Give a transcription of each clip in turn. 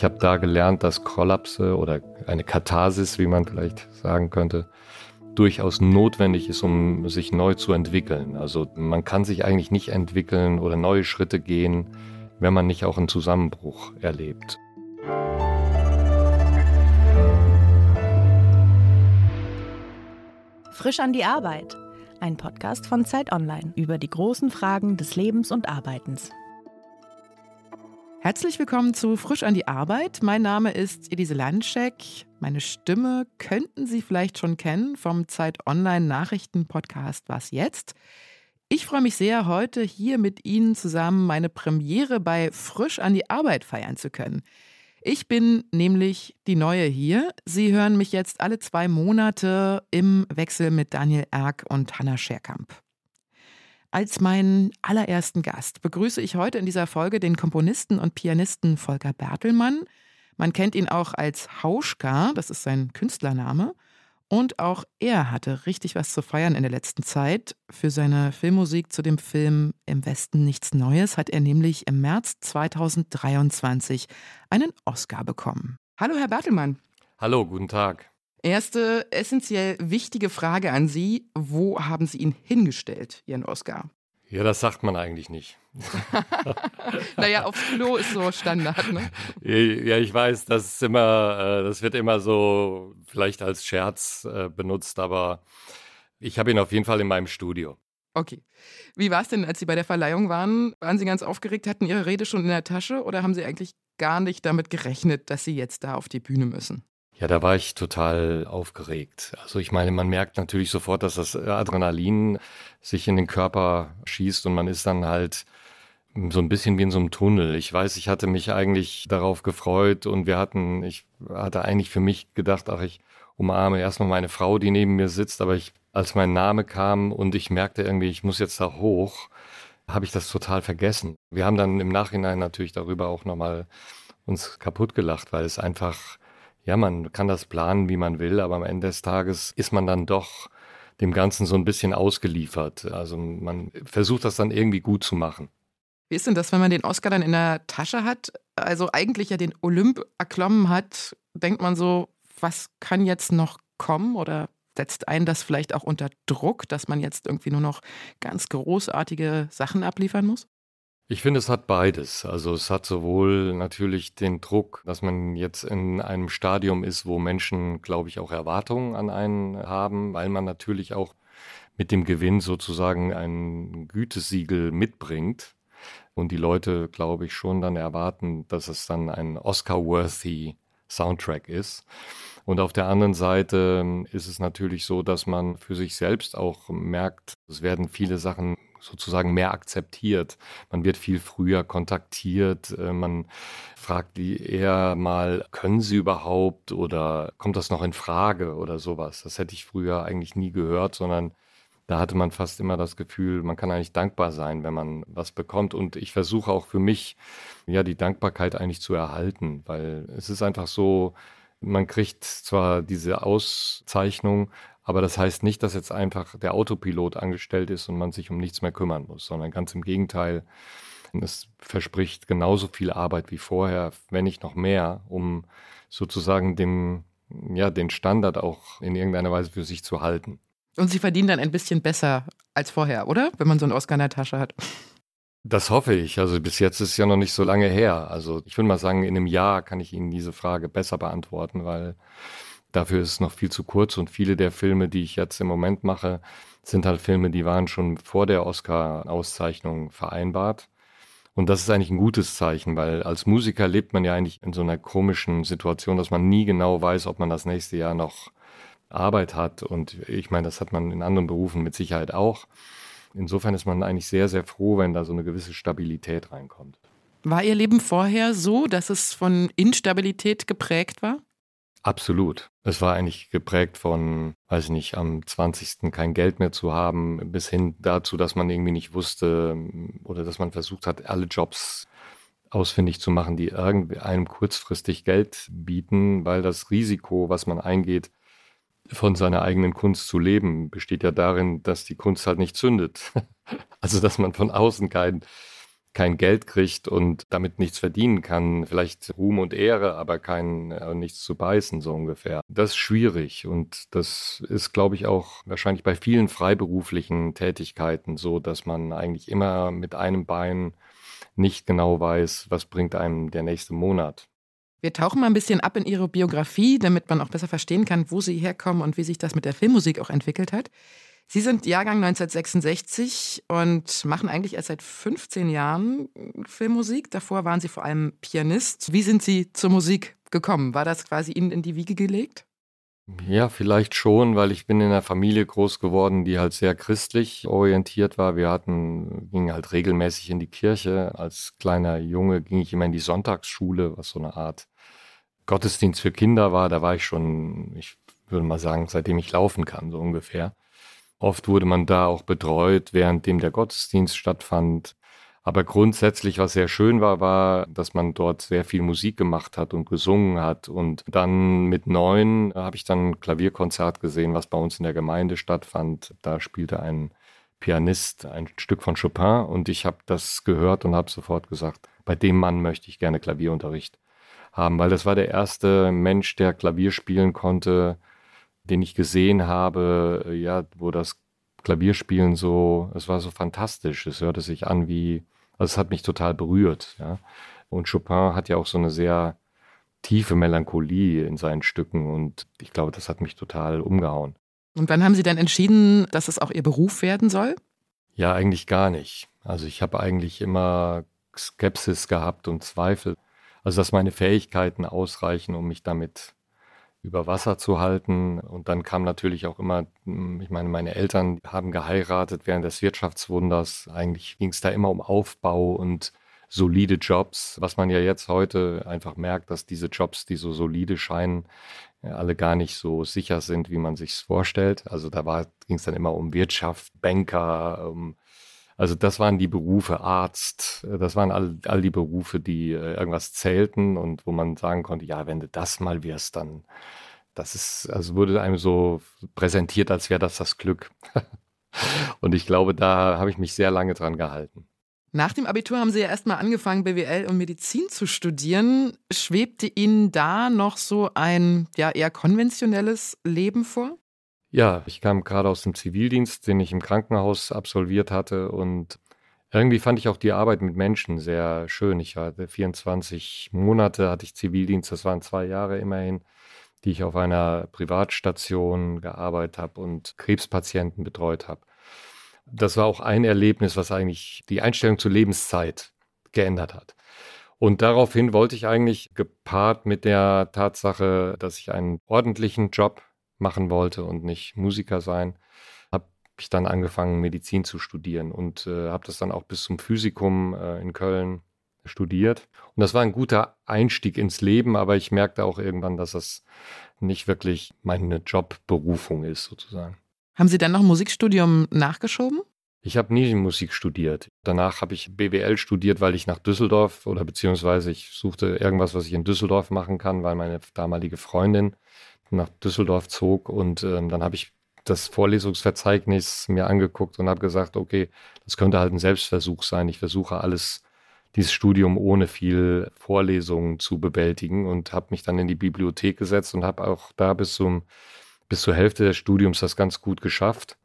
Ich habe da gelernt, dass Kollapse oder eine Katharsis, wie man vielleicht sagen könnte, durchaus notwendig ist, um sich neu zu entwickeln. Also man kann sich eigentlich nicht entwickeln oder neue Schritte gehen, wenn man nicht auch einen Zusammenbruch erlebt. Frisch an die Arbeit. Ein Podcast von Zeit Online über die großen Fragen des Lebens und Arbeitens. Herzlich willkommen zu Frisch an die Arbeit. Mein Name ist Elise Landschek. Meine Stimme könnten Sie vielleicht schon kennen vom Zeit Online Nachrichten Podcast Was jetzt? Ich freue mich sehr, heute hier mit Ihnen zusammen meine Premiere bei Frisch an die Arbeit feiern zu können. Ich bin nämlich die Neue hier. Sie hören mich jetzt alle zwei Monate im Wechsel mit Daniel Erck und Hanna Scherkamp. Als meinen allerersten Gast begrüße ich heute in dieser Folge den Komponisten und Pianisten Volker Bertelmann. Man kennt ihn auch als Hauschka, das ist sein Künstlername. Und auch er hatte richtig was zu feiern in der letzten Zeit. Für seine Filmmusik zu dem Film Im Westen nichts Neues hat er nämlich im März 2023 einen Oscar bekommen. Hallo, Herr Bertelmann. Hallo, guten Tag. Erste essentiell wichtige Frage an Sie. Wo haben Sie ihn hingestellt, Ihren Oscar? Ja, das sagt man eigentlich nicht. naja, aufs Klo ist so Standard, ne? Ja, ich weiß, das ist immer, äh, das wird immer so vielleicht als Scherz äh, benutzt, aber ich habe ihn auf jeden Fall in meinem Studio. Okay. Wie war es denn, als Sie bei der Verleihung waren? Waren Sie ganz aufgeregt, hatten Ihre Rede schon in der Tasche oder haben Sie eigentlich gar nicht damit gerechnet, dass Sie jetzt da auf die Bühne müssen? Ja, da war ich total aufgeregt. Also ich meine, man merkt natürlich sofort, dass das Adrenalin sich in den Körper schießt und man ist dann halt so ein bisschen wie in so einem Tunnel. Ich weiß, ich hatte mich eigentlich darauf gefreut und wir hatten, ich hatte eigentlich für mich gedacht, ach, ich umarme erstmal meine Frau, die neben mir sitzt, aber ich, als mein Name kam und ich merkte irgendwie, ich muss jetzt da hoch, habe ich das total vergessen. Wir haben dann im Nachhinein natürlich darüber auch nochmal uns kaputt gelacht, weil es einfach ja, man kann das planen, wie man will, aber am Ende des Tages ist man dann doch dem Ganzen so ein bisschen ausgeliefert. Also man versucht das dann irgendwie gut zu machen. Wie ist denn das, wenn man den Oscar dann in der Tasche hat? Also eigentlich ja den Olymp erklommen hat, denkt man so, was kann jetzt noch kommen oder setzt einen das vielleicht auch unter Druck, dass man jetzt irgendwie nur noch ganz großartige Sachen abliefern muss? Ich finde, es hat beides. Also es hat sowohl natürlich den Druck, dass man jetzt in einem Stadium ist, wo Menschen, glaube ich, auch Erwartungen an einen haben, weil man natürlich auch mit dem Gewinn sozusagen ein Gütesiegel mitbringt. Und die Leute, glaube ich, schon dann erwarten, dass es dann ein Oscar-worthy Soundtrack ist. Und auf der anderen Seite ist es natürlich so, dass man für sich selbst auch merkt, es werden viele Sachen sozusagen mehr akzeptiert. Man wird viel früher kontaktiert. Äh, man fragt die eher mal, können sie überhaupt oder kommt das noch in Frage oder sowas. Das hätte ich früher eigentlich nie gehört, sondern da hatte man fast immer das Gefühl, man kann eigentlich dankbar sein, wenn man was bekommt. Und ich versuche auch für mich, ja, die Dankbarkeit eigentlich zu erhalten, weil es ist einfach so, man kriegt zwar diese Auszeichnung, aber das heißt nicht, dass jetzt einfach der Autopilot angestellt ist und man sich um nichts mehr kümmern muss, sondern ganz im Gegenteil. Es verspricht genauso viel Arbeit wie vorher, wenn nicht noch mehr, um sozusagen dem, ja, den Standard auch in irgendeiner Weise für sich zu halten. Und Sie verdienen dann ein bisschen besser als vorher, oder? Wenn man so einen Oscar in der Tasche hat. Das hoffe ich. Also bis jetzt ist es ja noch nicht so lange her. Also ich würde mal sagen, in einem Jahr kann ich Ihnen diese Frage besser beantworten, weil dafür ist es noch viel zu kurz und viele der Filme, die ich jetzt im Moment mache, sind halt Filme, die waren schon vor der Oscar-Auszeichnung vereinbart. Und das ist eigentlich ein gutes Zeichen, weil als Musiker lebt man ja eigentlich in so einer komischen Situation, dass man nie genau weiß, ob man das nächste Jahr noch Arbeit hat. Und ich meine, das hat man in anderen Berufen mit Sicherheit auch. Insofern ist man eigentlich sehr, sehr froh, wenn da so eine gewisse Stabilität reinkommt. War Ihr Leben vorher so, dass es von Instabilität geprägt war? Absolut. Es war eigentlich geprägt von, weiß ich nicht, am 20. kein Geld mehr zu haben, bis hin dazu, dass man irgendwie nicht wusste oder dass man versucht hat, alle Jobs ausfindig zu machen, die irgendwie einem kurzfristig Geld bieten, weil das Risiko, was man eingeht, von seiner eigenen Kunst zu leben, besteht ja darin, dass die Kunst halt nicht zündet. Also, dass man von außen kein, kein Geld kriegt und damit nichts verdienen kann. Vielleicht Ruhm und Ehre, aber kein äh, nichts zu beißen, so ungefähr. Das ist schwierig und das ist, glaube ich, auch wahrscheinlich bei vielen freiberuflichen Tätigkeiten so, dass man eigentlich immer mit einem Bein nicht genau weiß, was bringt einem der nächste Monat. Wir tauchen mal ein bisschen ab in Ihre Biografie, damit man auch besser verstehen kann, wo Sie herkommen und wie sich das mit der Filmmusik auch entwickelt hat. Sie sind Jahrgang 1966 und machen eigentlich erst seit 15 Jahren Filmmusik. Davor waren Sie vor allem Pianist. Wie sind Sie zur Musik gekommen? War das quasi Ihnen in die Wiege gelegt? Ja, vielleicht schon, weil ich bin in einer Familie groß geworden, die halt sehr christlich orientiert war. Wir hatten, gingen halt regelmäßig in die Kirche. Als kleiner Junge ging ich immer in die Sonntagsschule, was so eine Art Gottesdienst für Kinder war. Da war ich schon, ich würde mal sagen, seitdem ich laufen kann, so ungefähr. Oft wurde man da auch betreut, währenddem der Gottesdienst stattfand. Aber grundsätzlich, was sehr schön war, war, dass man dort sehr viel Musik gemacht hat und gesungen hat. Und dann mit neun habe ich dann ein Klavierkonzert gesehen, was bei uns in der Gemeinde stattfand. Da spielte ein Pianist ein Stück von Chopin und ich habe das gehört und habe sofort gesagt, bei dem Mann möchte ich gerne Klavierunterricht haben, weil das war der erste Mensch, der Klavier spielen konnte, den ich gesehen habe, äh, ja, wo das Klavierspielen so, es war so fantastisch. Es hörte sich an wie, also es hat mich total berührt, ja. Und Chopin hat ja auch so eine sehr tiefe Melancholie in seinen Stücken und ich glaube, das hat mich total umgehauen. Und wann haben Sie dann entschieden, dass es auch Ihr Beruf werden soll? Ja, eigentlich gar nicht. Also ich habe eigentlich immer Skepsis gehabt und Zweifel. Also dass meine Fähigkeiten ausreichen, um mich damit über Wasser zu halten. Und dann kam natürlich auch immer, hm, ich meine, meine Eltern haben geheiratet während des Wirtschaftswunders. Eigentlich ging es da immer um Aufbau und solide Jobs, was man ja jetzt heute einfach merkt, dass diese Jobs, die so solide scheinen, alle gar nicht so sicher sind, wie man sich vorstellt. Also da ging es dann immer um Wirtschaft, Banker, um also das waren die Berufe Arzt, das waren all, all die Berufe, die äh, irgendwas zählten und wo man sagen konnte, ja, wenn du das mal wirst, dann das ist, also wurde einem so präsentiert, als wäre das das Glück. und ich glaube, da habe ich mich sehr lange dran gehalten. Nach dem Abitur haben Sie ja erstmal angefangen, BWL und Medizin zu studieren. Schwebte Ihnen da noch so ein ja, eher konventionelles Leben vor? Ja, ich kam gerade aus dem Zivildienst, den ich im Krankenhaus absolviert hatte und irgendwie fand ich auch die Arbeit mit Menschen sehr schön. Ich hatte 24 Monate, hatte ich Zivildienst, das waren zwei Jahre immerhin, die ich auf einer Privatstation gearbeitet habe und Krebspatienten betreut habe. Das war auch ein Erlebnis, was eigentlich die Einstellung zur Lebenszeit geändert hat. Und daraufhin wollte ich eigentlich gepaart mit der Tatsache, dass ich einen ordentlichen Job machen wollte und nicht Musiker sein, habe ich dann angefangen, Medizin zu studieren und äh, habe das dann auch bis zum Physikum äh, in Köln studiert. Und das war ein guter Einstieg ins Leben, aber ich merkte auch irgendwann, dass das nicht wirklich meine Jobberufung ist, sozusagen. Haben Sie dann noch ein Musikstudium nachgeschoben? Ich habe nie Musik studiert. Danach habe ich BWL studiert, weil ich nach Düsseldorf oder beziehungsweise ich suchte irgendwas, was ich in Düsseldorf machen kann, weil meine damalige Freundin nach Düsseldorf zog und ähm, dann habe ich das Vorlesungsverzeichnis mir angeguckt und habe gesagt, okay, das könnte halt ein Selbstversuch sein. Ich versuche alles, dieses Studium ohne viel Vorlesungen zu bewältigen und habe mich dann in die Bibliothek gesetzt und habe auch da bis zum bis zur Hälfte des Studiums das ganz gut geschafft.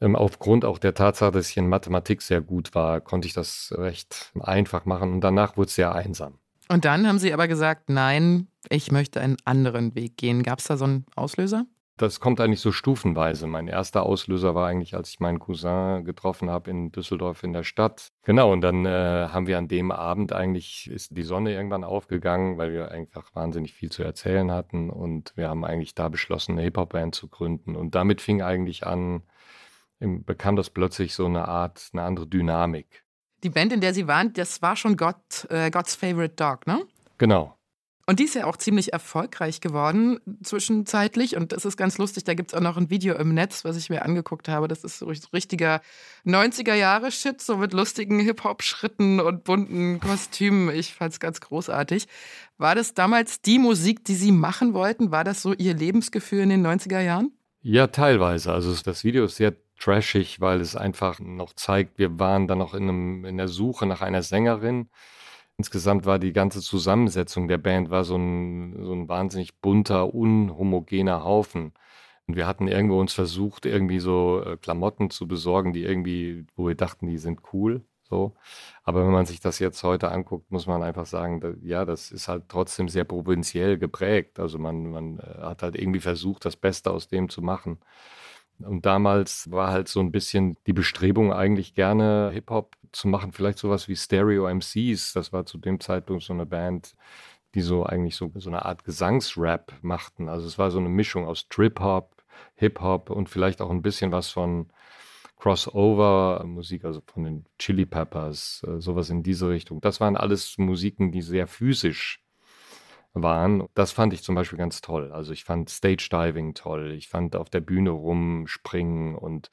Ähm, aufgrund auch der Tatsache, dass ich in Mathematik sehr gut war, konnte ich das recht einfach machen und danach wurde es sehr einsam. Und dann haben Sie aber gesagt, nein, ich möchte einen anderen Weg gehen. Gab es da so einen Auslöser? Das kommt eigentlich so stufenweise. Mein erster Auslöser war eigentlich, als ich meinen Cousin getroffen habe in Düsseldorf in der Stadt. Genau, und dann äh, haben wir an dem Abend eigentlich, ist die Sonne irgendwann aufgegangen, weil wir einfach wahnsinnig viel zu erzählen hatten. Und wir haben eigentlich da beschlossen, eine Hip-Hop-Band zu gründen. Und damit fing eigentlich an, bekam das plötzlich so eine Art, eine andere Dynamik. Die Band, in der Sie waren, das war schon God, äh, God's Favorite Dog, ne? Genau. Und die ist ja auch ziemlich erfolgreich geworden zwischenzeitlich. Und das ist ganz lustig. Da gibt es auch noch ein Video im Netz, was ich mir angeguckt habe. Das ist so richtiger 90er-Jahre-Shit, so mit lustigen Hip-Hop-Schritten und bunten Kostümen. Ich fand es ganz großartig. War das damals die Musik, die Sie machen wollten? War das so Ihr Lebensgefühl in den 90er Jahren? Ja, teilweise. Also das Video ist sehr trashig, weil es einfach noch zeigt, wir waren dann noch in, einem, in der Suche nach einer Sängerin. Insgesamt war die ganze Zusammensetzung der Band war so ein, so ein wahnsinnig bunter, unhomogener Haufen. Und wir hatten irgendwo uns versucht, irgendwie so äh, Klamotten zu besorgen, die irgendwie, wo wir dachten, die sind cool. So. Aber wenn man sich das jetzt heute anguckt, muss man einfach sagen, da, ja, das ist halt trotzdem sehr provinziell geprägt. Also man, man äh, hat halt irgendwie versucht, das Beste aus dem zu machen. Und damals war halt so ein bisschen die Bestrebung, eigentlich gerne Hip-Hop zu machen, vielleicht sowas wie Stereo MCs. Das war zu dem Zeitpunkt so eine Band, die so eigentlich so, so eine Art Gesangsrap machten. Also es war so eine Mischung aus Trip-Hop, Hip-Hop und vielleicht auch ein bisschen was von Crossover-Musik, also von den Chili Peppers, äh, sowas in diese Richtung. Das waren alles Musiken, die sehr physisch waren. Das fand ich zum Beispiel ganz toll. Also ich fand Stage Diving toll. Ich fand auf der Bühne rumspringen und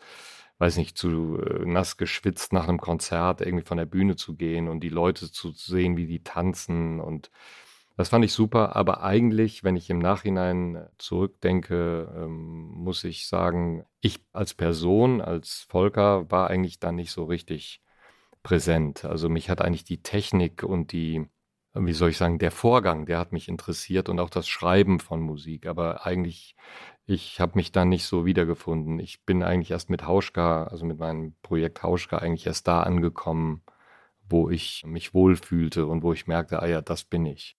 weiß nicht, zu äh, nass geschwitzt nach einem Konzert irgendwie von der Bühne zu gehen und die Leute zu sehen, wie die tanzen und das fand ich super, aber eigentlich, wenn ich im Nachhinein zurückdenke, ähm, muss ich sagen, ich als Person, als Volker, war eigentlich da nicht so richtig präsent. Also mich hat eigentlich die Technik und die, wie soll ich sagen, der Vorgang, der hat mich interessiert und auch das Schreiben von Musik. Aber eigentlich, ich habe mich da nicht so wiedergefunden. Ich bin eigentlich erst mit Hauschka, also mit meinem Projekt Hauschka, eigentlich erst da angekommen, wo ich mich wohlfühlte und wo ich merkte, ah ja, das bin ich.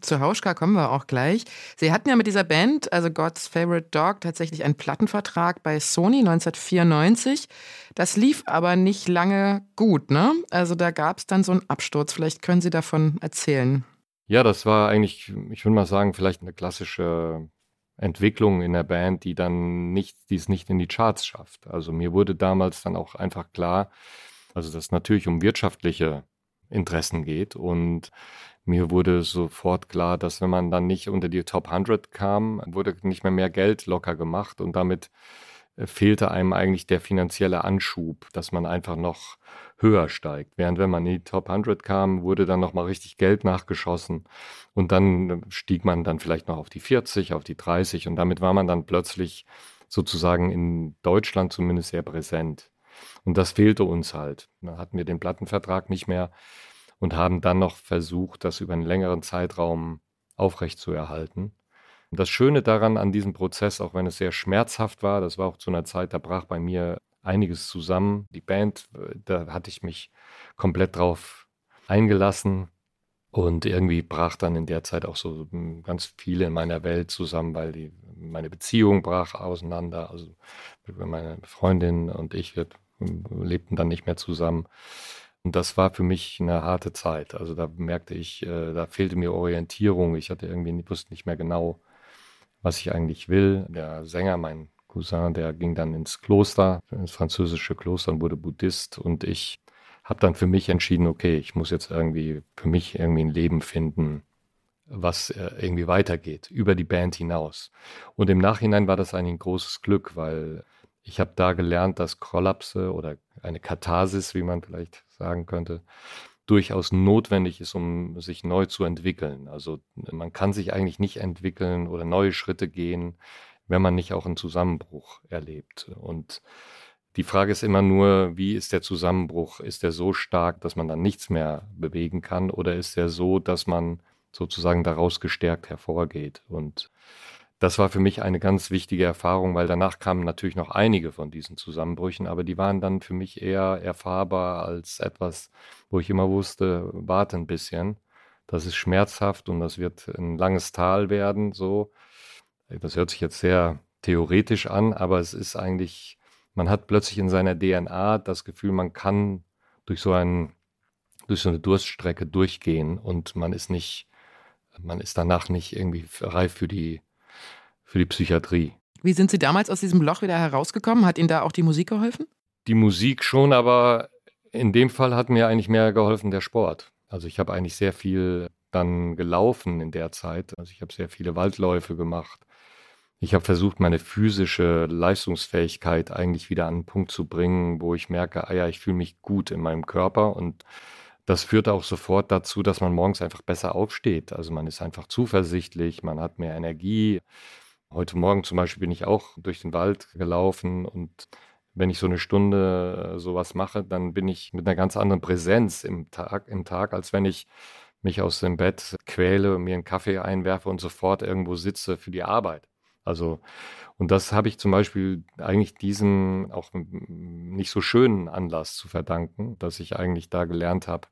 Zu Hauschka kommen wir auch gleich. Sie hatten ja mit dieser Band, also God's Favorite Dog, tatsächlich einen Plattenvertrag bei Sony 1994. Das lief aber nicht lange gut, ne? Also da gab es dann so einen Absturz. Vielleicht können Sie davon erzählen. Ja, das war eigentlich, ich würde mal sagen, vielleicht eine klassische Entwicklung in der Band, die dann nicht, die es nicht in die Charts schafft. Also mir wurde damals dann auch einfach klar, also dass es natürlich um wirtschaftliche Interessen geht und mir wurde sofort klar, dass wenn man dann nicht unter die Top 100 kam, wurde nicht mehr mehr Geld locker gemacht und damit äh, fehlte einem eigentlich der finanzielle Anschub, dass man einfach noch höher steigt. Während wenn man in die Top 100 kam, wurde dann noch mal richtig Geld nachgeschossen und dann äh, stieg man dann vielleicht noch auf die 40, auf die 30 und damit war man dann plötzlich sozusagen in Deutschland zumindest sehr präsent. Und das fehlte uns halt. Da hatten wir den Plattenvertrag nicht mehr und haben dann noch versucht, das über einen längeren Zeitraum aufrechtzuerhalten. Das Schöne daran an diesem Prozess, auch wenn es sehr schmerzhaft war, das war auch zu einer Zeit, da brach bei mir einiges zusammen. Die Band, da hatte ich mich komplett drauf eingelassen und irgendwie brach dann in der Zeit auch so ganz viel in meiner Welt zusammen, weil die, meine Beziehung brach auseinander. Also meine Freundin und ich wir lebten dann nicht mehr zusammen. Und das war für mich eine harte Zeit. Also da merkte ich, äh, da fehlte mir Orientierung. Ich hatte irgendwie wusste nicht mehr genau, was ich eigentlich will. Der Sänger, mein Cousin, der ging dann ins Kloster, ins französische Kloster und wurde Buddhist. Und ich habe dann für mich entschieden, okay, ich muss jetzt irgendwie für mich irgendwie ein Leben finden, was äh, irgendwie weitergeht, über die Band hinaus. Und im Nachhinein war das eigentlich ein großes Glück, weil ich habe da gelernt, dass Kollapse oder eine Katharsis, wie man vielleicht sagen könnte, durchaus notwendig ist, um sich neu zu entwickeln. Also man kann sich eigentlich nicht entwickeln oder neue Schritte gehen, wenn man nicht auch einen Zusammenbruch erlebt. Und die Frage ist immer nur, wie ist der Zusammenbruch? Ist der so stark, dass man dann nichts mehr bewegen kann oder ist der so, dass man sozusagen daraus gestärkt hervorgeht? Und das war für mich eine ganz wichtige Erfahrung, weil danach kamen natürlich noch einige von diesen Zusammenbrüchen, aber die waren dann für mich eher erfahrbar als etwas, wo ich immer wusste, warte ein bisschen. Das ist schmerzhaft und das wird ein langes Tal werden, so. Das hört sich jetzt sehr theoretisch an, aber es ist eigentlich, man hat plötzlich in seiner DNA das Gefühl, man kann durch so einen, durch so eine Durststrecke durchgehen und man ist nicht, man ist danach nicht irgendwie reif für die für die Psychiatrie. Wie sind Sie damals aus diesem Loch wieder herausgekommen? Hat Ihnen da auch die Musik geholfen? Die Musik schon, aber in dem Fall hat mir eigentlich mehr geholfen der Sport. Also ich habe eigentlich sehr viel dann gelaufen in der Zeit. Also ich habe sehr viele Waldläufe gemacht. Ich habe versucht, meine physische Leistungsfähigkeit eigentlich wieder an einen Punkt zu bringen, wo ich merke, ah ja, ich fühle mich gut in meinem Körper und das führt auch sofort dazu, dass man morgens einfach besser aufsteht. Also man ist einfach zuversichtlich, man hat mehr Energie, Heute Morgen zum Beispiel bin ich auch durch den Wald gelaufen und wenn ich so eine Stunde äh, sowas mache, dann bin ich mit einer ganz anderen Präsenz im Tag, im Tag, als wenn ich mich aus dem Bett quäle, mir einen Kaffee einwerfe und sofort irgendwo sitze für die Arbeit. Also, und das habe ich zum Beispiel eigentlich diesem auch nicht so schönen Anlass zu verdanken, dass ich eigentlich da gelernt habe,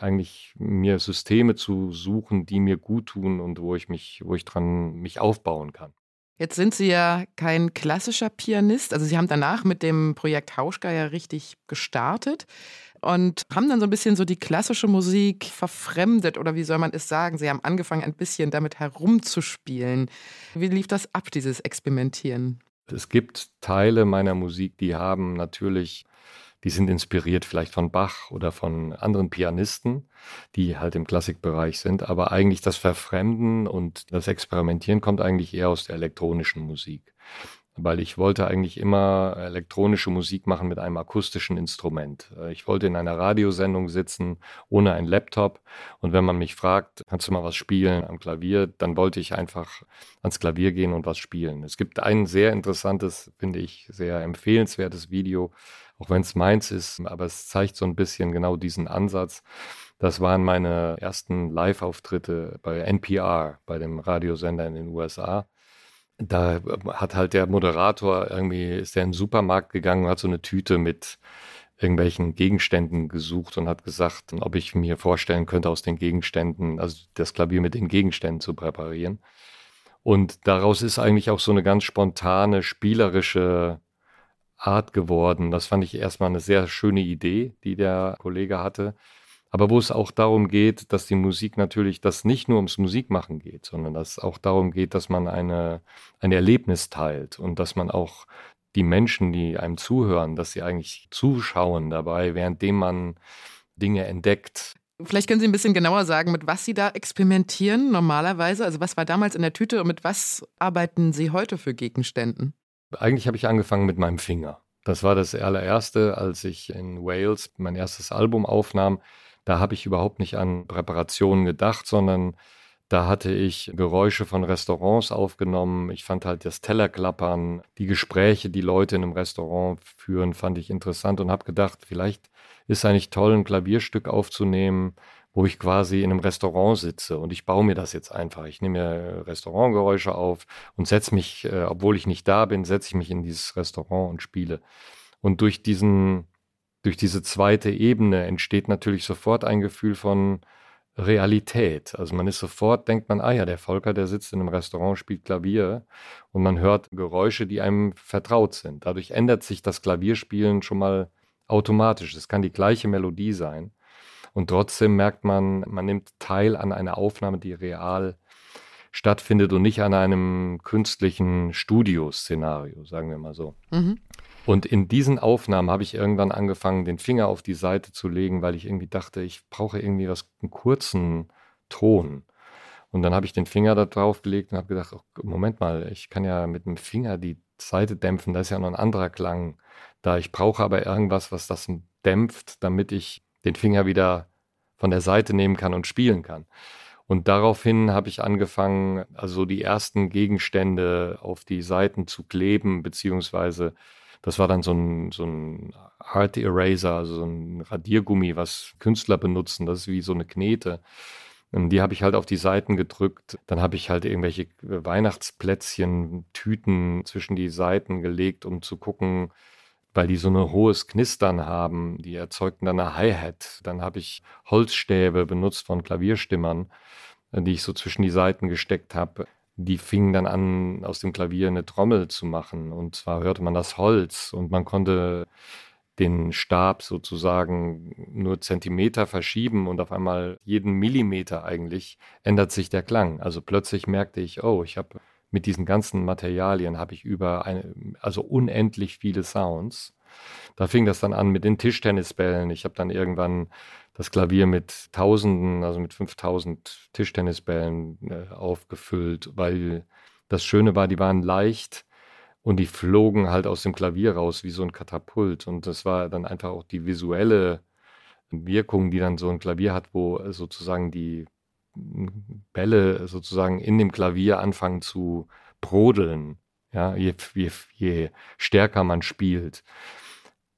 eigentlich mir Systeme zu suchen, die mir gut tun und wo ich mich, wo ich dran mich aufbauen kann. Jetzt sind Sie ja kein klassischer Pianist. Also Sie haben danach mit dem Projekt Hauschka ja richtig gestartet und haben dann so ein bisschen so die klassische Musik verfremdet oder wie soll man es sagen? Sie haben angefangen, ein bisschen damit herumzuspielen. Wie lief das ab, dieses Experimentieren? Es gibt Teile meiner Musik, die haben natürlich die sind inspiriert vielleicht von Bach oder von anderen Pianisten, die halt im Klassikbereich sind. Aber eigentlich das Verfremden und das Experimentieren kommt eigentlich eher aus der elektronischen Musik. Weil ich wollte eigentlich immer elektronische Musik machen mit einem akustischen Instrument. Ich wollte in einer Radiosendung sitzen, ohne einen Laptop. Und wenn man mich fragt, kannst du mal was spielen am Klavier, dann wollte ich einfach ans Klavier gehen und was spielen. Es gibt ein sehr interessantes, finde ich, sehr empfehlenswertes Video auch wenn es meins ist, aber es zeigt so ein bisschen genau diesen Ansatz. Das waren meine ersten Live-Auftritte bei NPR, bei dem Radiosender in den USA. Da hat halt der Moderator irgendwie, ist der in den Supermarkt gegangen und hat so eine Tüte mit irgendwelchen Gegenständen gesucht und hat gesagt, ob ich mir vorstellen könnte, aus den Gegenständen, also das Klavier mit den Gegenständen zu präparieren. Und daraus ist eigentlich auch so eine ganz spontane, spielerische Art geworden. Das fand ich erstmal eine sehr schöne Idee, die der Kollege hatte. Aber wo es auch darum geht, dass die Musik natürlich, dass nicht nur ums Musikmachen geht, sondern dass es auch darum geht, dass man eine, ein Erlebnis teilt und dass man auch die Menschen, die einem zuhören, dass sie eigentlich zuschauen dabei, währenddem man Dinge entdeckt. Vielleicht können Sie ein bisschen genauer sagen, mit was Sie da experimentieren normalerweise. Also was war damals in der Tüte und mit was arbeiten Sie heute für Gegenständen? Eigentlich habe ich angefangen mit meinem Finger. Das war das allererste, als ich in Wales mein erstes Album aufnahm. Da habe ich überhaupt nicht an Präparationen gedacht, sondern da hatte ich Geräusche von Restaurants aufgenommen. Ich fand halt das Tellerklappern, die Gespräche, die Leute in einem Restaurant führen, fand ich interessant und habe gedacht, vielleicht ist es eigentlich toll, ein Klavierstück aufzunehmen, wo ich quasi in einem Restaurant sitze und ich baue mir das jetzt einfach. Ich nehme mir Restaurantgeräusche auf und setze mich, äh, obwohl ich nicht da bin, setze ich mich in dieses Restaurant und spiele. Und durch diesen, durch diese zweite Ebene entsteht natürlich sofort ein Gefühl von Realität. Also man ist sofort, denkt man, ah ja, der Volker, der sitzt in einem Restaurant, spielt Klavier und man hört Geräusche, die einem vertraut sind. Dadurch ändert sich das Klavierspielen schon mal automatisch. Es kann die gleiche Melodie sein. Und trotzdem merkt man, man nimmt teil an einer Aufnahme, die real stattfindet und nicht an einem künstlichen Studioszenario, sagen wir mal so. Mhm. Und in diesen Aufnahmen habe ich irgendwann angefangen, den Finger auf die Seite zu legen, weil ich irgendwie dachte, ich brauche irgendwie was, einen kurzen Ton. Und dann habe ich den Finger da drauf gelegt und habe gedacht, oh, Moment mal, ich kann ja mit dem Finger die Seite dämpfen, da ist ja noch ein anderer Klang da. Ich brauche aber irgendwas, was das dämpft, damit ich den Finger wieder von der Seite nehmen kann und spielen kann. Und daraufhin habe ich angefangen, also die ersten Gegenstände auf die Seiten zu kleben, beziehungsweise das war dann so ein, so ein Art Eraser, also so ein Radiergummi, was Künstler benutzen. Das ist wie so eine Knete. Die habe ich halt auf die Seiten gedrückt. Dann habe ich halt irgendwelche Weihnachtsplätzchen, Tüten zwischen die Seiten gelegt, um zu gucken, weil die so ein hohes Knistern haben. Die erzeugten dann eine Hi-Hat. Dann habe ich Holzstäbe benutzt von Klavierstimmern, äh, die ich so zwischen die Seiten gesteckt habe. Die fingen dann an, aus dem Klavier eine Trommel zu machen. Und zwar hörte man das Holz und man konnte den Stab sozusagen nur Zentimeter verschieben und auf einmal jeden Millimeter eigentlich ändert sich der Klang. Also plötzlich merkte ich, oh, ich habe mit diesen ganzen Materialien habe ich über eine, also unendlich viele Sounds. Da fing das dann an mit den Tischtennisbällen. Ich habe dann irgendwann das Klavier mit Tausenden, also mit 5000 Tischtennisbällen äh, aufgefüllt, weil das Schöne war, die waren leicht und die flogen halt aus dem Klavier raus wie so ein Katapult. Und das war dann einfach auch die visuelle Wirkung, die dann so ein Klavier hat, wo sozusagen die Bälle sozusagen in dem Klavier anfangen zu brodeln. ja, je, je, je stärker man spielt.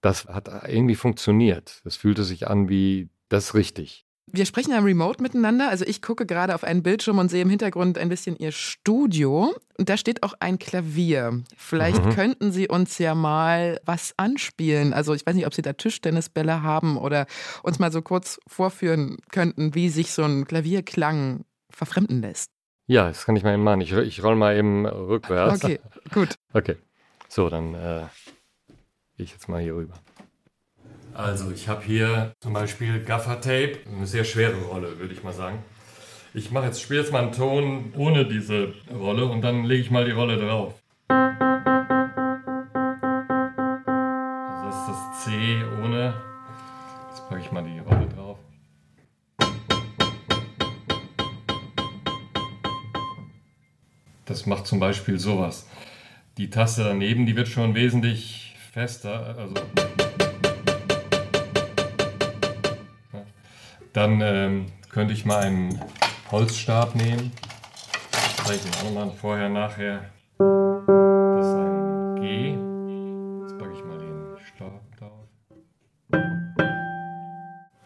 Das hat irgendwie funktioniert. Es fühlte sich an wie das richtig. Wir sprechen ja remote miteinander. Also ich gucke gerade auf einen Bildschirm und sehe im Hintergrund ein bisschen Ihr Studio. Und da steht auch ein Klavier. Vielleicht mhm. könnten Sie uns ja mal was anspielen. Also ich weiß nicht, ob Sie da Tischtennisbälle haben oder uns mal so kurz vorführen könnten, wie sich so ein Klavierklang verfremden lässt. Ja, das kann ich mal eben machen. Ich, ich roll mal eben rückwärts. Okay, gut. Okay. So, dann äh, gehe ich jetzt mal hier rüber. Also ich habe hier zum Beispiel Gaffer-Tape, eine sehr schwere Rolle, würde ich mal sagen. Ich mache jetzt, spiele jetzt mal einen Ton ohne diese Rolle und dann lege ich mal die Rolle drauf. Also das ist das C ohne. Jetzt packe ich mal die Rolle drauf. Das macht zum Beispiel sowas. Die Taste daneben, die wird schon wesentlich fester. Also Dann ähm, könnte ich mal einen Holzstab nehmen. Ich zeige den auch nochmal vorher, nachher. Das ist ein G. Jetzt packe ich mal den Stab drauf.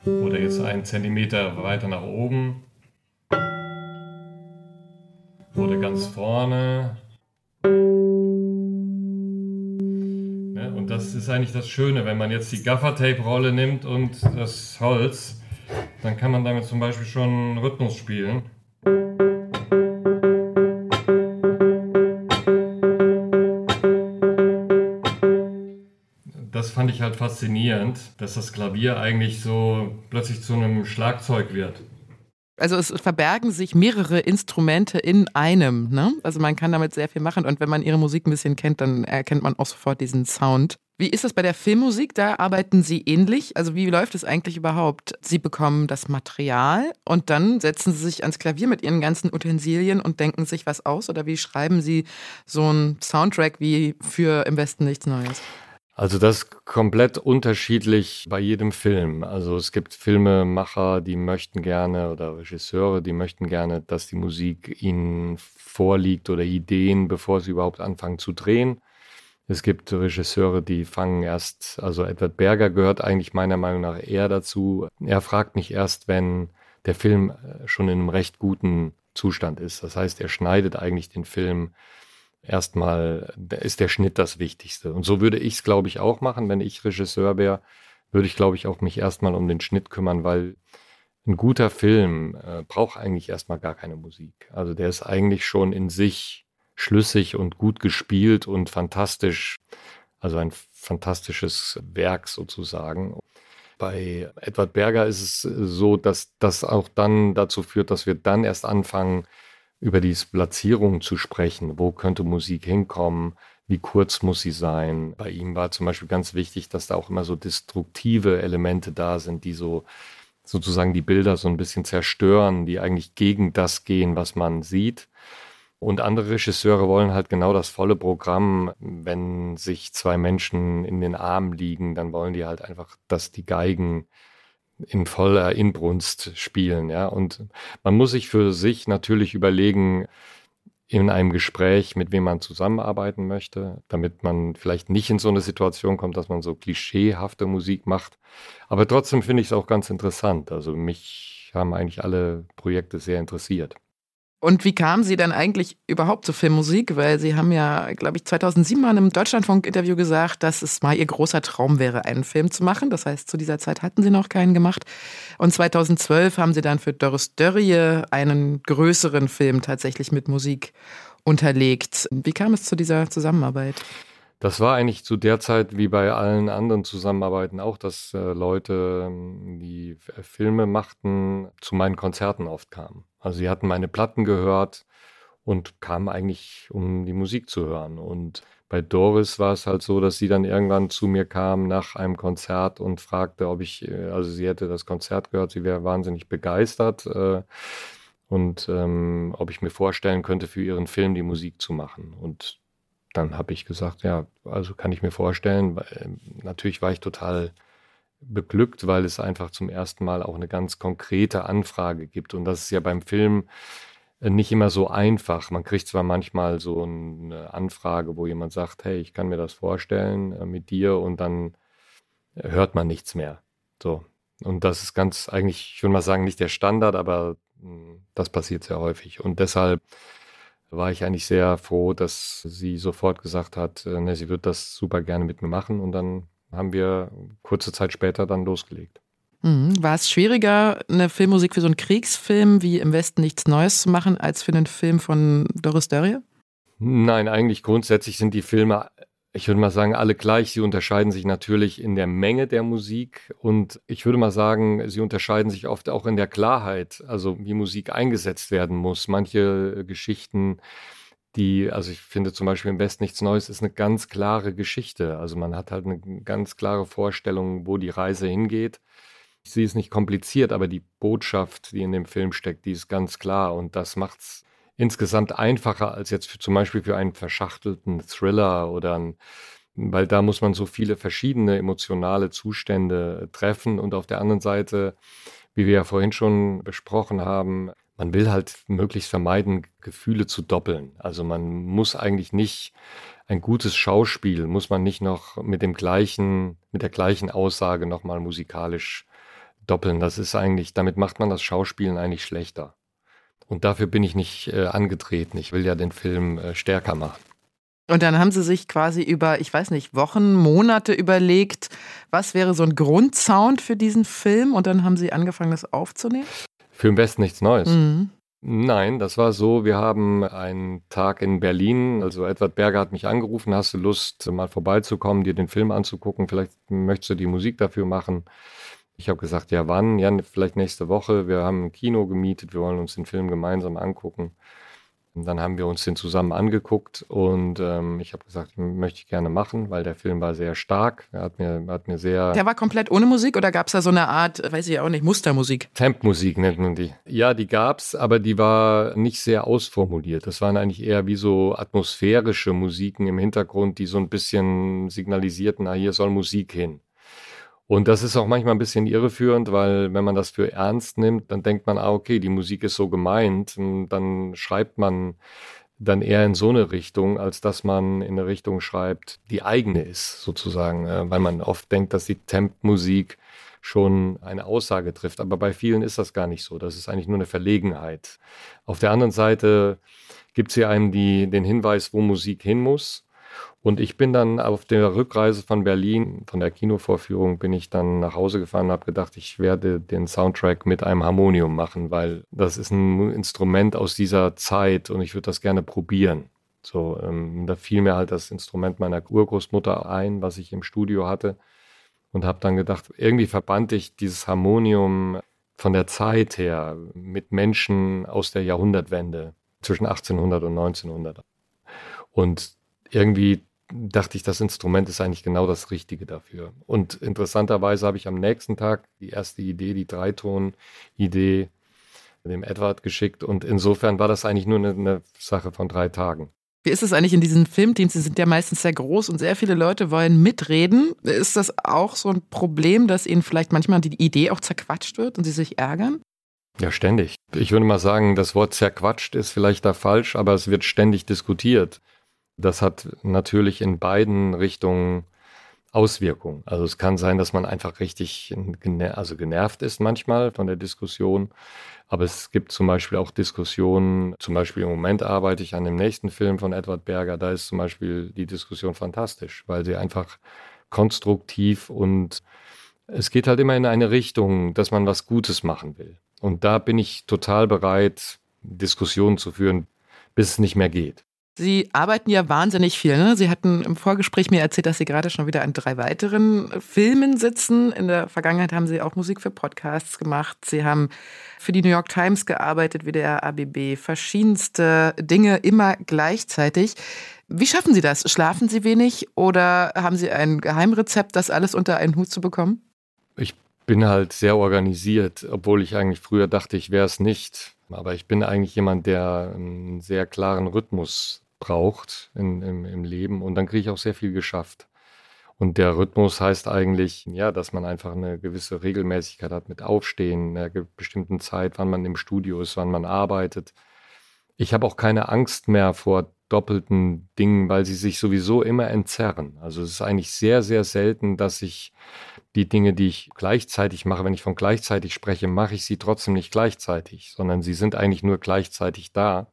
Oder jetzt einen Zentimeter weiter nach oben. Oder ganz vorne. Ja, und das ist eigentlich das Schöne, wenn man jetzt die Gaffertape-Rolle nimmt und das Holz dann kann man damit zum Beispiel schon Rhythmus spielen. Das fand ich halt faszinierend, dass das Klavier eigentlich so plötzlich zu einem Schlagzeug wird. Also es verbergen sich mehrere Instrumente in einem. Ne? Also man kann damit sehr viel machen und wenn man ihre Musik ein bisschen kennt, dann erkennt man auch sofort diesen Sound. Wie ist das bei der Filmmusik? Da arbeiten Sie ähnlich. Also wie läuft es eigentlich überhaupt? Sie bekommen das Material und dann setzen Sie sich ans Klavier mit Ihren ganzen Utensilien und denken sich was aus? Oder wie schreiben Sie so einen Soundtrack wie für Im Westen nichts Neues? Also das komplett unterschiedlich bei jedem Film. Also es gibt Filmemacher, die möchten gerne oder Regisseure, die möchten gerne, dass die Musik ihnen vorliegt oder Ideen, bevor sie überhaupt anfangen zu drehen. Es gibt Regisseure, die fangen erst, also Edward Berger gehört eigentlich meiner Meinung nach eher dazu. Er fragt mich erst, wenn der Film schon in einem recht guten Zustand ist. Das heißt, er schneidet eigentlich den Film erstmal ist der Schnitt das Wichtigste. Und so würde ich es, glaube ich, auch machen. Wenn ich Regisseur wäre, würde ich, glaube ich, auch mich erstmal um den Schnitt kümmern, weil ein guter Film äh, braucht eigentlich erstmal gar keine Musik. Also der ist eigentlich schon in sich schlüssig und gut gespielt und fantastisch. Also ein fantastisches Werk sozusagen. Bei Edward Berger ist es so, dass das auch dann dazu führt, dass wir dann erst anfangen, über die Platzierung zu sprechen. Wo könnte Musik hinkommen? Wie kurz muss sie sein? Bei ihm war zum Beispiel ganz wichtig, dass da auch immer so destruktive Elemente da sind, die so sozusagen die Bilder so ein bisschen zerstören, die eigentlich gegen das gehen, was man sieht. Und andere Regisseure wollen halt genau das volle Programm. Wenn sich zwei Menschen in den Armen liegen, dann wollen die halt einfach, dass die Geigen in voller Inbrunst spielen. Ja? Und man muss sich für sich natürlich überlegen, in einem Gespräch, mit wem man zusammenarbeiten möchte, damit man vielleicht nicht in so eine Situation kommt, dass man so klischeehafte Musik macht. Aber trotzdem finde ich es auch ganz interessant. Also mich haben eigentlich alle Projekte sehr interessiert. Und wie kamen Sie dann eigentlich überhaupt zur Filmmusik? Weil Sie haben ja, glaube ich, 2007 mal in einem Deutschlandfunk-Interview gesagt, dass es mal Ihr großer Traum wäre, einen Film zu machen. Das heißt, zu dieser Zeit hatten Sie noch keinen gemacht. Und 2012 haben Sie dann für Doris Dörrie einen größeren Film tatsächlich mit Musik unterlegt. Wie kam es zu dieser Zusammenarbeit? Das war eigentlich zu der Zeit wie bei allen anderen Zusammenarbeiten auch, dass äh, Leute, ähm, die Filme machten, zu meinen Konzerten oft kamen. Also sie hatten meine Platten gehört und kamen eigentlich, um die Musik zu hören. Und bei Doris war es halt so, dass sie dann irgendwann zu mir kam nach einem Konzert und fragte, ob ich, äh, also sie hätte das Konzert gehört, sie wäre wahnsinnig begeistert äh, und ähm, ob ich mir vorstellen könnte, für ihren Film die Musik zu machen. Und dann habe ich gesagt, ja, also kann ich mir vorstellen. Weil, natürlich war ich total beglückt, weil es einfach zum ersten Mal auch eine ganz konkrete Anfrage gibt. Und das ist ja beim Film nicht immer so einfach. Man kriegt zwar manchmal so eine Anfrage, wo jemand sagt, hey, ich kann mir das vorstellen äh, mit dir und dann hört man nichts mehr. So. Und das ist ganz eigentlich, ich würde mal sagen, nicht der Standard, aber hm, das passiert sehr häufig. Und deshalb war ich eigentlich sehr froh, dass sie sofort gesagt hat, äh, ne, sie wird das super gerne mit mir machen. Und dann haben wir kurze Zeit später dann losgelegt. Mhm. War es schwieriger, eine Filmmusik für so einen Kriegsfilm wie Im Westen nichts Neues zu machen, als für einen Film von Doris Dörrie? Nein, eigentlich grundsätzlich sind die Filme, ich würde mal sagen, alle gleich. Sie unterscheiden sich natürlich in der Menge der Musik und ich würde mal sagen, sie unterscheiden sich oft auch in der Klarheit, also wie Musik eingesetzt werden muss. Manche Geschichten die, also ich finde zum Beispiel im Westen nichts Neues, ist eine ganz klare Geschichte. Also man hat halt eine ganz klare Vorstellung, wo die Reise hingeht. Sie ist nicht kompliziert, aber die Botschaft, die in dem Film steckt, die ist ganz klar und das macht es insgesamt einfacher als jetzt für, zum Beispiel für einen verschachtelten Thriller oder ein, weil da muss man so viele verschiedene emotionale Zustände treffen und auf der anderen Seite, wie wir ja vorhin schon besprochen haben, man will halt möglichst vermeiden, Gefühle zu doppeln. Also man muss eigentlich nicht ein gutes Schauspiel, muss man nicht noch mit dem gleichen, mit der gleichen Aussage nochmal musikalisch doppeln. Das ist eigentlich, damit macht man das Schauspielen eigentlich schlechter. Und dafür bin ich nicht äh, angetreten. Ich will ja den Film äh, stärker machen. Und dann haben Sie sich quasi über, ich weiß nicht, Wochen, Monate überlegt, was wäre so ein Grundsound für diesen Film? Und dann haben Sie angefangen, das aufzunehmen? Für den Westen nichts Neues. Mhm. Nein, das war so, wir haben einen Tag in Berlin, also Edward Berger hat mich angerufen, hast du Lust, mal vorbeizukommen, dir den Film anzugucken, vielleicht möchtest du die Musik dafür machen. Ich habe gesagt, ja wann? Ja, vielleicht nächste Woche. Wir haben ein Kino gemietet, wir wollen uns den Film gemeinsam angucken. Und dann haben wir uns den zusammen angeguckt und ähm, ich habe gesagt, möchte ich gerne machen, weil der Film war sehr stark. Er hat mir, hat mir sehr. Der war komplett ohne Musik oder gab es da so eine Art, weiß ich auch nicht, Mustermusik? Tempmusik nennt man die. Ja, die gab es, aber die war nicht sehr ausformuliert. Das waren eigentlich eher wie so atmosphärische Musiken im Hintergrund, die so ein bisschen signalisierten, na, hier soll Musik hin. Und das ist auch manchmal ein bisschen irreführend, weil wenn man das für ernst nimmt, dann denkt man, ah, okay, die Musik ist so gemeint. Und dann schreibt man dann eher in so eine Richtung, als dass man in eine Richtung schreibt, die eigene ist, sozusagen. Äh, weil man oft denkt, dass die Temp-Musik schon eine Aussage trifft. Aber bei vielen ist das gar nicht so. Das ist eigentlich nur eine Verlegenheit. Auf der anderen Seite gibt es hier einem die, den Hinweis, wo Musik hin muss. Und ich bin dann auf der Rückreise von Berlin, von der Kinovorführung, bin ich dann nach Hause gefahren und habe gedacht, ich werde den Soundtrack mit einem Harmonium machen, weil das ist ein Instrument aus dieser Zeit und ich würde das gerne probieren. So, ähm, da fiel mir halt das Instrument meiner Urgroßmutter ein, was ich im Studio hatte und habe dann gedacht, irgendwie verband ich dieses Harmonium von der Zeit her mit Menschen aus der Jahrhundertwende zwischen 1800 und 1900. Und irgendwie dachte ich, das Instrument ist eigentlich genau das Richtige dafür. Und interessanterweise habe ich am nächsten Tag die erste Idee, die Dreiton-Idee, dem Edward geschickt. Und insofern war das eigentlich nur eine, eine Sache von drei Tagen. Wie ist es eigentlich in diesen Filmteams? Die sind ja meistens sehr groß und sehr viele Leute wollen mitreden. Ist das auch so ein Problem, dass ihnen vielleicht manchmal die Idee auch zerquatscht wird und sie sich ärgern? Ja, ständig. Ich würde mal sagen, das Wort zerquatscht ist vielleicht da falsch, aber es wird ständig diskutiert. Das hat natürlich in beiden Richtungen Auswirkungen. Also es kann sein, dass man einfach richtig gener also genervt ist manchmal von der Diskussion. Aber es gibt zum Beispiel auch Diskussionen, zum Beispiel im Moment arbeite ich an dem nächsten Film von Edward Berger, da ist zum Beispiel die Diskussion fantastisch, weil sie einfach konstruktiv und es geht halt immer in eine Richtung, dass man was Gutes machen will. Und da bin ich total bereit, Diskussionen zu führen, bis es nicht mehr geht. Sie arbeiten ja wahnsinnig viel. Ne? Sie hatten im Vorgespräch mir erzählt, dass Sie gerade schon wieder an drei weiteren Filmen sitzen. In der Vergangenheit haben Sie auch Musik für Podcasts gemacht. Sie haben für die New York Times gearbeitet, wie der ABB. Verschiedenste Dinge immer gleichzeitig. Wie schaffen Sie das? Schlafen Sie wenig oder haben Sie ein Geheimrezept, das alles unter einen Hut zu bekommen? Ich bin halt sehr organisiert, obwohl ich eigentlich früher dachte, ich wäre es nicht. Aber ich bin eigentlich jemand, der einen sehr klaren Rhythmus braucht in, im, im Leben und dann kriege ich auch sehr viel geschafft. Und der Rhythmus heißt eigentlich, ja, dass man einfach eine gewisse Regelmäßigkeit hat mit Aufstehen, einer bestimmten Zeit, wann man im Studio ist, wann man arbeitet. Ich habe auch keine Angst mehr vor doppelten Dingen, weil sie sich sowieso immer entzerren. Also es ist eigentlich sehr, sehr selten, dass ich die Dinge, die ich gleichzeitig mache, wenn ich von gleichzeitig spreche, mache ich sie trotzdem nicht gleichzeitig, sondern sie sind eigentlich nur gleichzeitig da.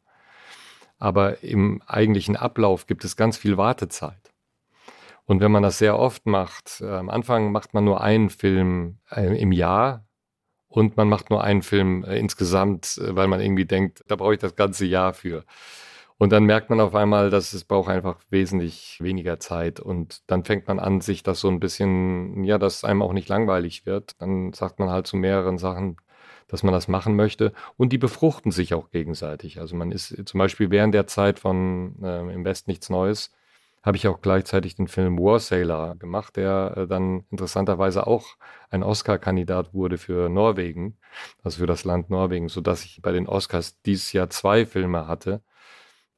Aber im eigentlichen Ablauf gibt es ganz viel Wartezeit. Und wenn man das sehr oft macht, äh, am Anfang macht man nur einen Film äh, im Jahr und man macht nur einen Film äh, insgesamt, weil man irgendwie denkt, da brauche ich das ganze Jahr für. Und dann merkt man auf einmal, dass es braucht einfach wesentlich weniger Zeit. Und dann fängt man an, sich das so ein bisschen, ja, dass einem auch nicht langweilig wird. Dann sagt man halt zu mehreren Sachen, dass man das machen möchte. Und die befruchten sich auch gegenseitig. Also man ist zum Beispiel während der Zeit von äh, Im West nichts Neues, habe ich auch gleichzeitig den Film War Sailor gemacht, der äh, dann interessanterweise auch ein Oscar-Kandidat wurde für Norwegen, also für das Land Norwegen, sodass ich bei den Oscars dieses Jahr zwei Filme hatte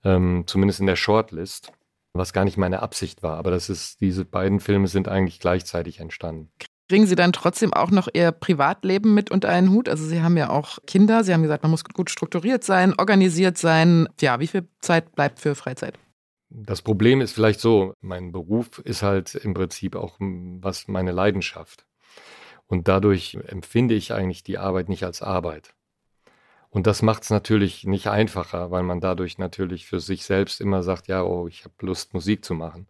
ähm, zumindest in der Shortlist, was gar nicht meine Absicht war. Aber das ist, diese beiden Filme sind eigentlich gleichzeitig entstanden. Kriegen Sie dann trotzdem auch noch Ihr Privatleben mit unter einen Hut? Also Sie haben ja auch Kinder. Sie haben gesagt, man muss gut strukturiert sein, organisiert sein. Ja, wie viel Zeit bleibt für Freizeit? Das Problem ist vielleicht so, mein Beruf ist halt im Prinzip auch was meine Leidenschaft. Und dadurch empfinde ich eigentlich die Arbeit nicht als Arbeit. Und das macht es natürlich nicht einfacher, weil man dadurch natürlich für sich selbst immer sagt, ja, oh, ich habe Lust, Musik zu machen.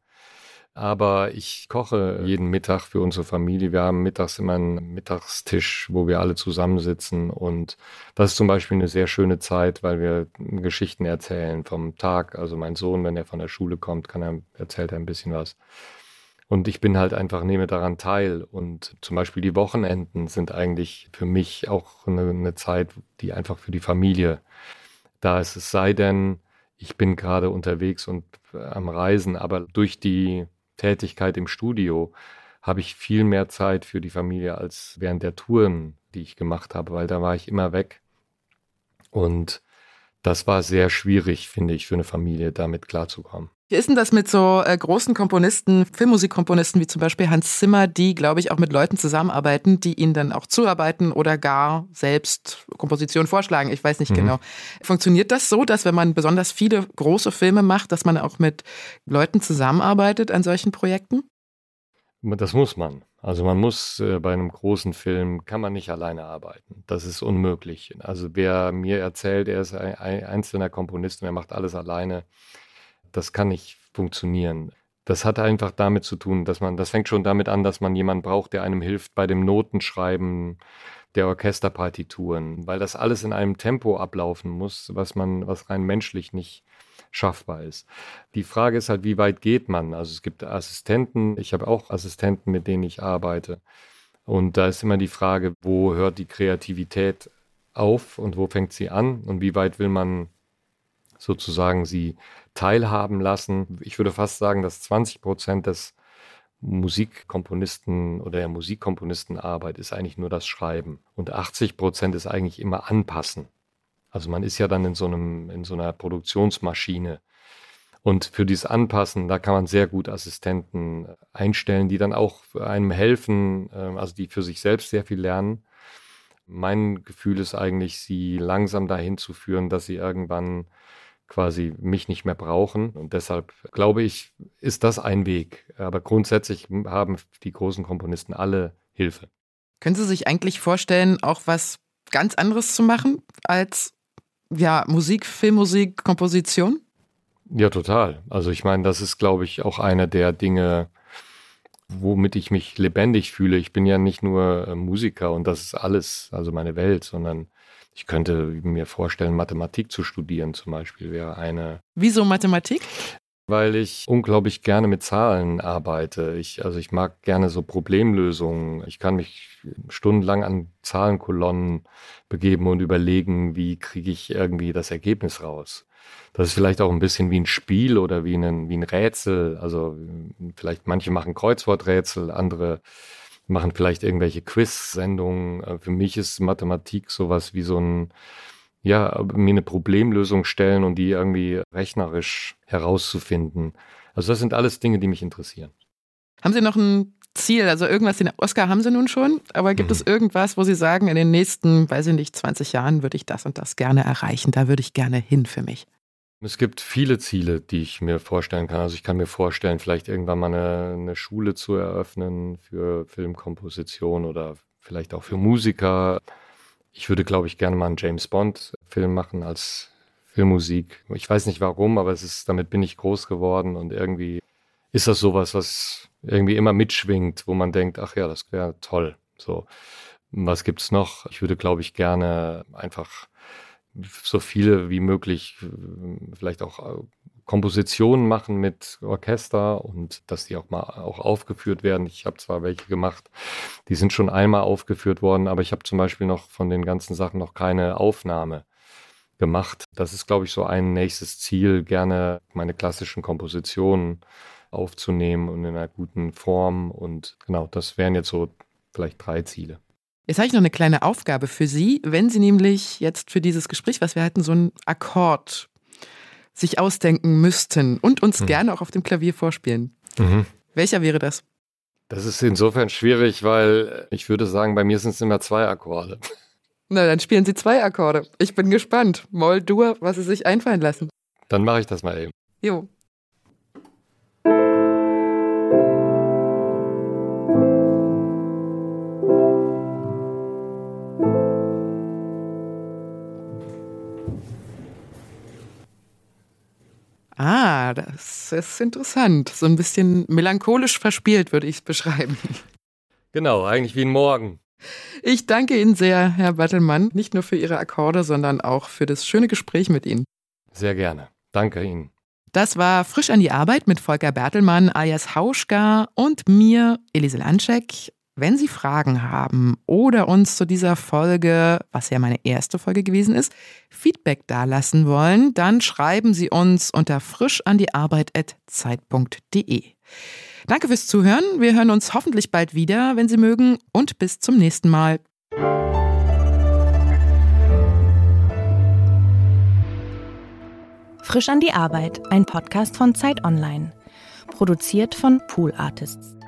Aber ich koche jeden Mittag für unsere Familie. Wir haben mittags immer einen Mittagstisch, wo wir alle zusammensitzen. Und das ist zum Beispiel eine sehr schöne Zeit, weil wir Geschichten erzählen vom Tag. Also mein Sohn, wenn er von der Schule kommt, kann er, erzählt er ein bisschen was. Und ich bin halt einfach, nehme daran teil. Und zum Beispiel die Wochenenden sind eigentlich für mich auch eine, eine Zeit, die einfach für die Familie da ist. Es sei denn, ich bin gerade unterwegs und am Reisen, aber durch die Tätigkeit im Studio habe ich viel mehr Zeit für die Familie als während der Touren, die ich gemacht habe, weil da war ich immer weg. Und das war sehr schwierig, finde ich, für eine Familie damit klarzukommen. Wie ist denn das mit so äh, großen Komponisten, Filmmusikkomponisten wie zum Beispiel Hans Zimmer, die, glaube ich, auch mit Leuten zusammenarbeiten, die ihnen dann auch zuarbeiten oder gar selbst Kompositionen vorschlagen? Ich weiß nicht mhm. genau. Funktioniert das so, dass wenn man besonders viele große Filme macht, dass man auch mit Leuten zusammenarbeitet an solchen Projekten? Das muss man. Also man muss äh, bei einem großen Film, kann man nicht alleine arbeiten. Das ist unmöglich. Also wer mir erzählt, er ist ein, ein einzelner Komponist und er macht alles alleine, das kann nicht funktionieren. Das hat einfach damit zu tun, dass man, das fängt schon damit an, dass man jemanden braucht, der einem hilft bei dem Notenschreiben der Orchesterpartituren, weil das alles in einem Tempo ablaufen muss, was man, was rein menschlich nicht schaffbar ist. Die Frage ist halt, wie weit geht man? Also es gibt Assistenten, ich habe auch Assistenten, mit denen ich arbeite. Und da ist immer die Frage, wo hört die Kreativität auf und wo fängt sie an und wie weit will man sozusagen sie teilhaben lassen. Ich würde fast sagen, dass 20 Prozent des Musikkomponisten oder der Musikkomponistenarbeit ist eigentlich nur das Schreiben. Und 80 Prozent ist eigentlich immer Anpassen. Also man ist ja dann in so einem, in so einer Produktionsmaschine. Und für dieses Anpassen, da kann man sehr gut Assistenten einstellen, die dann auch einem helfen, ähm, also die für sich selbst sehr viel lernen. Mein Gefühl ist eigentlich, sie langsam dahin zu führen, dass sie irgendwann quasi mich nicht mehr brauchen. Und deshalb glaube ich, ist das ein Weg. Aber grundsätzlich haben die großen Komponisten alle Hilfe. Können Sie sich eigentlich vorstellen, auch was ganz anderes zu machen als ja, Musik, Filmmusik, Komposition? Ja, total. Also ich meine, das ist, glaube ich, auch eine der Dinge, womit ich mich lebendig fühle. Ich bin ja nicht nur äh, Musiker und das ist alles, also meine Welt, sondern ich könnte mir vorstellen, Mathematik zu studieren zum Beispiel wäre eine. Wieso Mathematik? Weil ich unglaublich gerne mit Zahlen arbeite. Ich, also ich mag gerne so Problemlösungen. Ich kann mich stundenlang an Zahlenkolonnen begeben und überlegen, wie kriege ich irgendwie das Ergebnis raus. Das ist vielleicht auch ein bisschen wie ein Spiel oder wie ein, wie ein Rätsel. Also vielleicht manche machen Kreuzworträtsel, andere machen vielleicht irgendwelche Quiz-Sendungen. Äh, für mich ist Mathematik sowas wie so ein, ja, mir eine Problemlösung stellen und die irgendwie rechnerisch herauszufinden. Also das sind alles Dinge, die mich interessieren. Haben Sie noch einen Ziel? Also irgendwas, den Oscar haben Sie nun schon, aber gibt mhm. es irgendwas, wo Sie sagen, in den nächsten, weiß ich nicht, 20 Jahren würde ich das und das gerne erreichen, da würde ich gerne hin für mich? Es gibt viele Ziele, die ich mir vorstellen kann. Also ich kann mir vorstellen, vielleicht irgendwann mal eine, eine Schule zu eröffnen für Filmkomposition oder vielleicht auch für Musiker. Ich würde, glaube ich, gerne mal einen James Bond-Film machen als Filmmusik. Ich weiß nicht warum, aber es ist, damit bin ich groß geworden und irgendwie ist das sowas, was irgendwie immer mitschwingt, wo man denkt, ach ja, das wäre toll. So, was gibt's noch? Ich würde, glaube ich, gerne einfach so viele wie möglich vielleicht auch äh, Kompositionen machen mit Orchester und dass die auch mal auch aufgeführt werden. Ich habe zwar welche gemacht, die sind schon einmal aufgeführt worden, aber ich habe zum Beispiel noch von den ganzen Sachen noch keine Aufnahme gemacht. Das ist, glaube ich, so ein nächstes Ziel, gerne meine klassischen Kompositionen aufzunehmen und in einer guten Form. Und genau, das wären jetzt so vielleicht drei Ziele. Jetzt habe ich noch eine kleine Aufgabe für Sie. Wenn Sie nämlich jetzt für dieses Gespräch, was wir hatten, so einen Akkord sich ausdenken müssten und uns mhm. gerne auch auf dem Klavier vorspielen. Mhm. Welcher wäre das? Das ist insofern schwierig, weil ich würde sagen, bei mir sind es immer zwei Akkorde. Na, dann spielen Sie zwei Akkorde. Ich bin gespannt. Moll, Dur, was Sie sich einfallen lassen. Dann mache ich das mal eben. Jo. Das ist interessant. So ein bisschen melancholisch verspielt, würde ich es beschreiben. Genau, eigentlich wie ein Morgen. Ich danke Ihnen sehr, Herr Battelmann, nicht nur für Ihre Akkorde, sondern auch für das schöne Gespräch mit Ihnen. Sehr gerne. Danke Ihnen. Das war Frisch an die Arbeit mit Volker Bertelmann alias Hauschka und mir, Elise Landschek. Wenn Sie Fragen haben oder uns zu dieser Folge, was ja meine erste Folge gewesen ist, Feedback dalassen wollen, dann schreiben Sie uns unter frischandiarbeit.zeit.de. Danke fürs Zuhören. Wir hören uns hoffentlich bald wieder, wenn Sie mögen, und bis zum nächsten Mal. Frisch an die Arbeit, ein Podcast von Zeit Online. Produziert von Pool Artists.